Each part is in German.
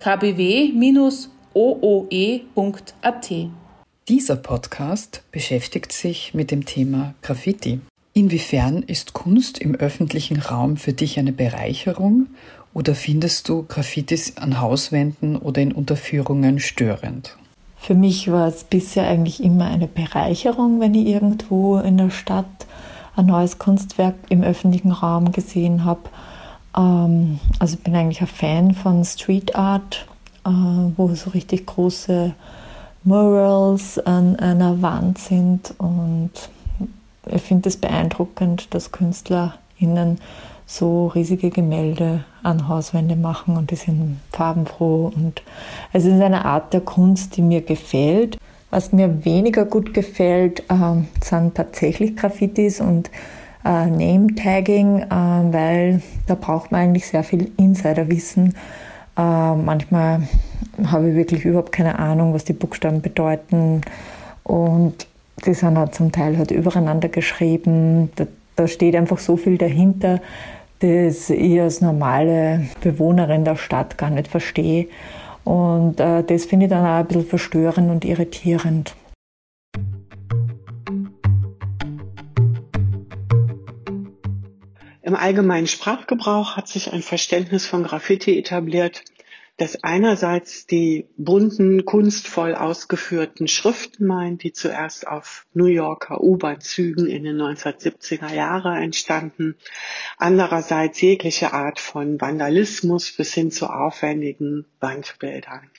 www.kbw-ooe.at. Dieser Podcast beschäftigt sich mit dem Thema Graffiti. Inwiefern ist Kunst im öffentlichen Raum für dich eine Bereicherung oder findest du Graffitis an Hauswänden oder in Unterführungen störend? Für mich war es bisher eigentlich immer eine Bereicherung, wenn ich irgendwo in der Stadt ein neues Kunstwerk im öffentlichen Raum gesehen habe. Ähm, also ich bin eigentlich ein Fan von Street Art, äh, wo so richtig große Murals an einer Wand sind und ich finde es beeindruckend, dass KünstlerInnen so riesige Gemälde an Hauswände machen und die sind farbenfroh und es ist eine Art der Kunst, die mir gefällt. Was mir weniger gut gefällt, äh, sind tatsächlich Graffitis und äh, Name-Tagging, äh, weil da braucht man eigentlich sehr viel Insiderwissen. Äh, manchmal habe ich wirklich überhaupt keine Ahnung, was die Buchstaben bedeuten. Und die sind halt zum Teil halt übereinander geschrieben. Da, da steht einfach so viel dahinter, das ich als normale Bewohnerin der Stadt gar nicht verstehe. Und äh, das finde ich dann auch ein bisschen verstörend und irritierend. Im allgemeinen Sprachgebrauch hat sich ein Verständnis von Graffiti etabliert, das einerseits die bunten, kunstvoll ausgeführten Schriften meint, die zuerst auf New Yorker U-Bahn-Zügen in den 1970er Jahren entstanden, andererseits jegliche Art von Vandalismus bis hin zu aufwendigen Wandbildern.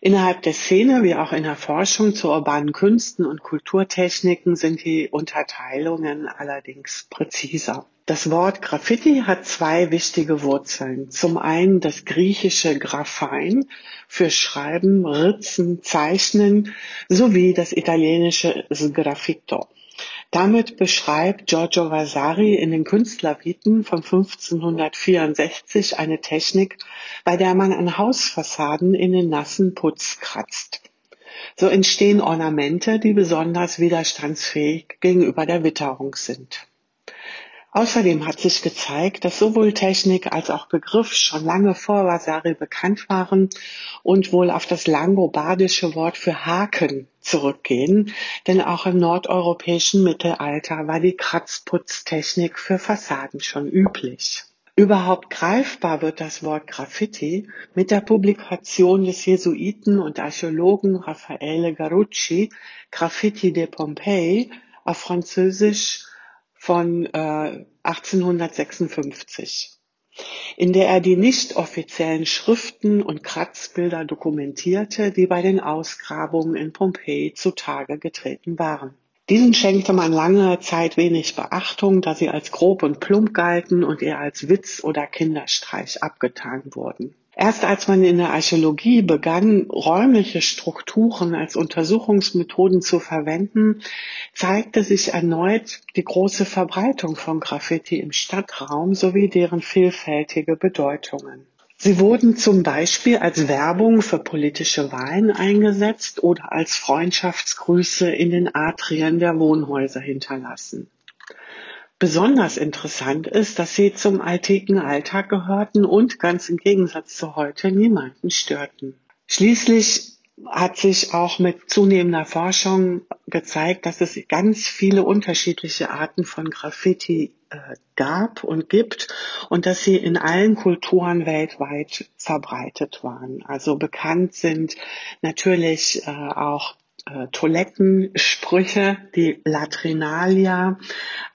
Innerhalb der Szene wie auch in der Forschung zu urbanen Künsten und Kulturtechniken sind die Unterteilungen allerdings präziser. Das Wort Graffiti hat zwei wichtige Wurzeln. Zum einen das griechische Graphein für Schreiben, Ritzen, Zeichnen sowie das italienische Sgraffito. Damit beschreibt Giorgio Vasari in den Künstlerviten von 1564 eine Technik, bei der man an Hausfassaden in den nassen Putz kratzt. So entstehen Ornamente, die besonders widerstandsfähig gegenüber der Witterung sind. Außerdem hat sich gezeigt, dass sowohl Technik als auch Begriff schon lange vor Vasari bekannt waren und wohl auf das langobardische Wort für Haken zurückgehen, denn auch im nordeuropäischen Mittelalter war die Kratzputztechnik für Fassaden schon üblich. Überhaupt greifbar wird das Wort Graffiti mit der Publikation des Jesuiten und Archäologen Raffaele Garucci Graffiti de Pompeii auf Französisch von äh, 1856, in der er die nicht offiziellen Schriften und Kratzbilder dokumentierte, die bei den Ausgrabungen in Pompeji zutage getreten waren. Diesen schenkte man lange Zeit wenig Beachtung, da sie als grob und plump galten und eher als Witz oder Kinderstreich abgetan wurden. Erst als man in der Archäologie begann, räumliche Strukturen als Untersuchungsmethoden zu verwenden, zeigte sich erneut die große Verbreitung von Graffiti im Stadtraum sowie deren vielfältige Bedeutungen. Sie wurden zum Beispiel als Werbung für politische Wahlen eingesetzt oder als Freundschaftsgrüße in den Atrien der Wohnhäuser hinterlassen. Besonders interessant ist, dass sie zum alltäglichen Alltag gehörten und ganz im Gegensatz zu heute niemanden störten. Schließlich hat sich auch mit zunehmender Forschung gezeigt, dass es ganz viele unterschiedliche Arten von Graffiti äh, gab und gibt und dass sie in allen Kulturen weltweit verbreitet waren. Also bekannt sind natürlich äh, auch äh, Toilettensprüche, die Latrinalia,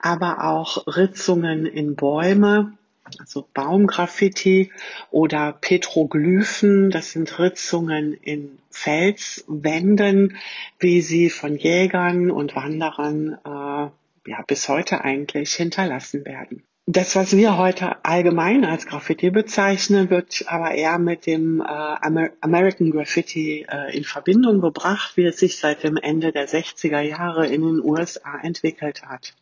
aber auch Ritzungen in Bäume, also Baumgraffiti oder Petroglyphen, das sind Ritzungen in Felswänden, wie sie von Jägern und Wanderern äh, ja bis heute eigentlich hinterlassen werden. Das, was wir heute allgemein als Graffiti bezeichnen, wird aber eher mit dem äh, Amer American Graffiti äh, in Verbindung gebracht, wie es sich seit dem Ende der 60er Jahre in den USA entwickelt hat.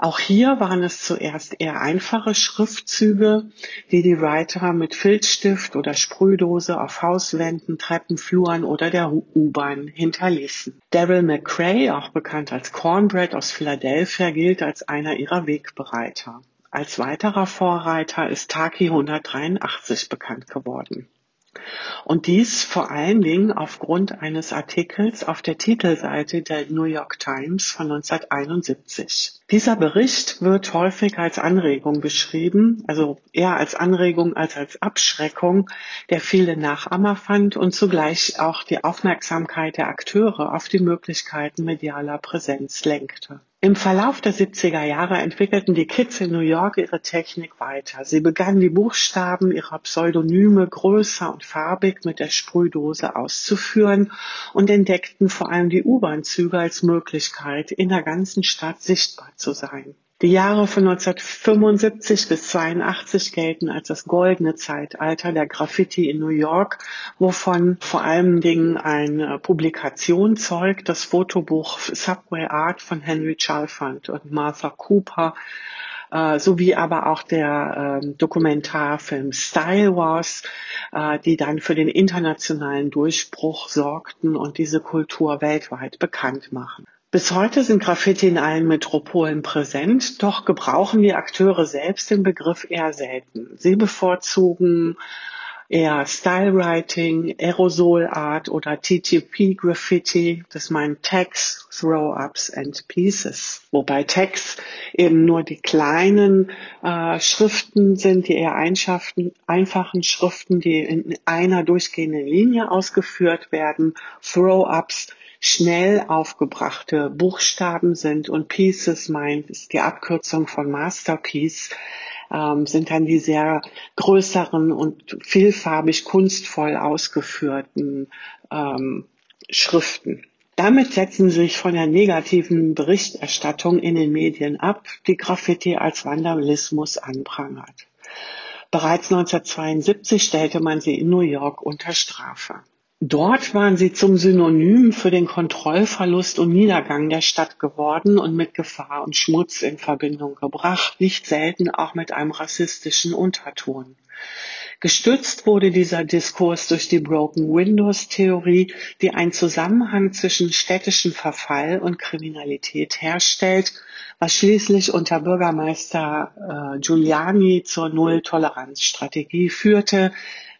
Auch hier waren es zuerst eher einfache Schriftzüge, die die Writer mit Filzstift oder Sprühdose auf Hauswänden, Treppenfluren oder der U-Bahn hinterließen. Daryl McCrae, auch bekannt als Cornbread aus Philadelphia, gilt als einer ihrer Wegbereiter. Als weiterer Vorreiter ist Taki 183 bekannt geworden. Und dies vor allen Dingen aufgrund eines Artikels auf der Titelseite der New York Times von 1971. Dieser Bericht wird häufig als Anregung beschrieben, also eher als Anregung als als Abschreckung, der viele Nachahmer fand und zugleich auch die Aufmerksamkeit der Akteure auf die Möglichkeiten medialer Präsenz lenkte. Im Verlauf der 70er Jahre entwickelten die Kids in New York ihre Technik weiter. Sie begannen die Buchstaben ihrer Pseudonyme größer und farbig mit der Sprühdose auszuführen und entdeckten vor allem die U-Bahn-Züge als Möglichkeit, in der ganzen Stadt sichtbar zu sein. Die Jahre von 1975 bis 82 gelten als das goldene Zeitalter der Graffiti in New York, wovon vor allen Dingen eine Publikation zeugt, das Fotobuch Subway Art von Henry Chalfant und Martha Cooper, äh, sowie aber auch der äh, Dokumentarfilm Style Wars, äh, die dann für den internationalen Durchbruch sorgten und diese Kultur weltweit bekannt machen. Bis heute sind Graffiti in allen Metropolen präsent, doch gebrauchen die Akteure selbst den Begriff eher selten. Sie bevorzugen eher Stylewriting, Aerosol Art oder TTP Graffiti, das meint Tags, Throw-Ups and Pieces. Wobei Tags eben nur die kleinen äh, Schriften sind, die eher einfachen Schriften, die in einer durchgehenden Linie ausgeführt werden. Throw-Ups schnell aufgebrachte Buchstaben sind und Pieces meint ist die Abkürzung von Masterpiece, ähm, sind dann die sehr größeren und vielfarbig kunstvoll ausgeführten ähm, Schriften. Damit setzen sie sich von der negativen Berichterstattung in den Medien ab, die Graffiti als Vandalismus anprangert. Bereits 1972 stellte man sie in New York unter Strafe. Dort waren sie zum Synonym für den Kontrollverlust und Niedergang der Stadt geworden und mit Gefahr und Schmutz in Verbindung gebracht, nicht selten auch mit einem rassistischen Unterton. Gestützt wurde dieser Diskurs durch die Broken Windows Theorie, die einen Zusammenhang zwischen städtischem Verfall und Kriminalität herstellt, was schließlich unter Bürgermeister äh, Giuliani zur Null-Toleranz-Strategie führte,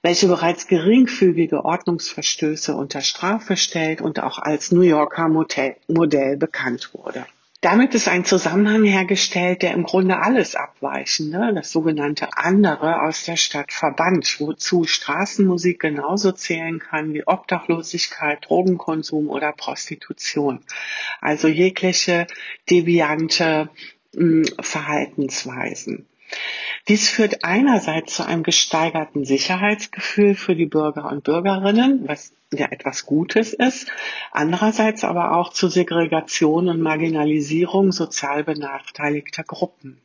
welche bereits geringfügige Ordnungsverstöße unter Strafe stellt und auch als New Yorker Modell bekannt wurde. Damit ist ein Zusammenhang hergestellt, der im Grunde alles Abweichende, das sogenannte andere aus der Stadt verbannt, wozu Straßenmusik genauso zählen kann wie Obdachlosigkeit, Drogenkonsum oder Prostitution. Also jegliche deviante hm, Verhaltensweisen. Dies führt einerseits zu einem gesteigerten Sicherheitsgefühl für die Bürger und Bürgerinnen, was ja etwas Gutes ist, andererseits aber auch zu Segregation und Marginalisierung sozial benachteiligter Gruppen.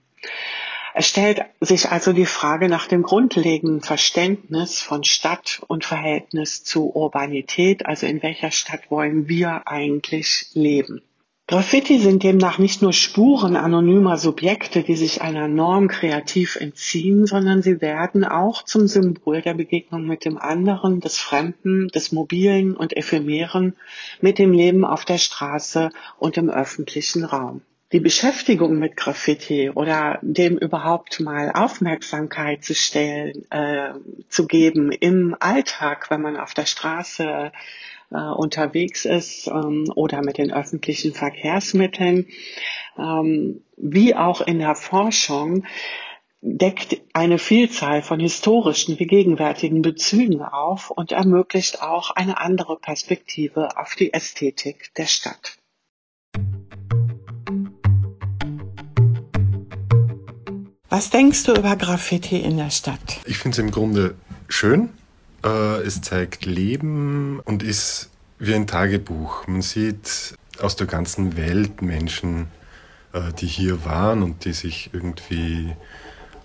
Es stellt sich also die Frage nach dem grundlegenden Verständnis von Stadt und Verhältnis zu Urbanität, also in welcher Stadt wollen wir eigentlich leben. Graffiti sind demnach nicht nur Spuren anonymer Subjekte, die sich einer Norm kreativ entziehen, sondern sie werden auch zum Symbol der Begegnung mit dem anderen, des Fremden, des Mobilen und Ephemeren, mit dem Leben auf der Straße und im öffentlichen Raum. Die Beschäftigung mit Graffiti oder dem überhaupt mal Aufmerksamkeit zu stellen, äh, zu geben im Alltag, wenn man auf der Straße äh, unterwegs ist ähm, oder mit den öffentlichen Verkehrsmitteln, ähm, wie auch in der Forschung, deckt eine Vielzahl von historischen wie gegenwärtigen Bezügen auf und ermöglicht auch eine andere Perspektive auf die Ästhetik der Stadt. Was denkst du über Graffiti in der Stadt? Ich finde es im Grunde schön. Äh, es zeigt Leben und ist wie ein Tagebuch. Man sieht aus der ganzen Welt Menschen äh, die hier waren und die sich irgendwie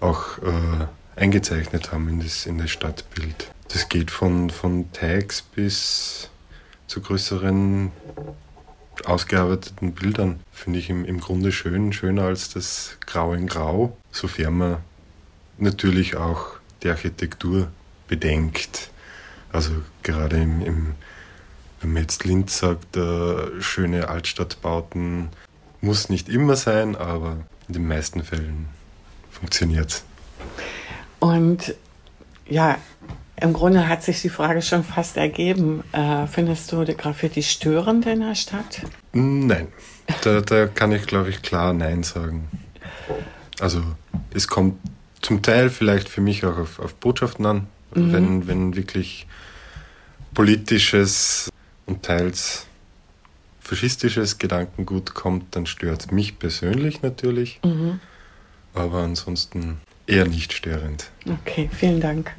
auch äh, eingezeichnet haben in das, in das Stadtbild. Das geht von, von Tags bis zu größeren ausgearbeiteten Bildern. Finde ich im, im Grunde schön, schöner als das Grau in Grau, sofern man natürlich auch die Architektur bedenkt. Also gerade im, im wenn man jetzt Linz sagt, äh, schöne Altstadtbauten, muss nicht immer sein, aber in den meisten Fällen funktioniert es. Und ja, im Grunde hat sich die Frage schon fast ergeben. Äh, findest du die Graffiti störend in der Stadt? Nein, da, da kann ich, glaube ich, klar Nein sagen. Also es kommt zum Teil vielleicht für mich auch auf, auf Botschaften an, mhm. wenn, wenn wirklich politisches und teils faschistisches Gedankengut kommt, dann stört es mich persönlich natürlich, mhm. aber ansonsten eher nicht störend. Okay, vielen Dank.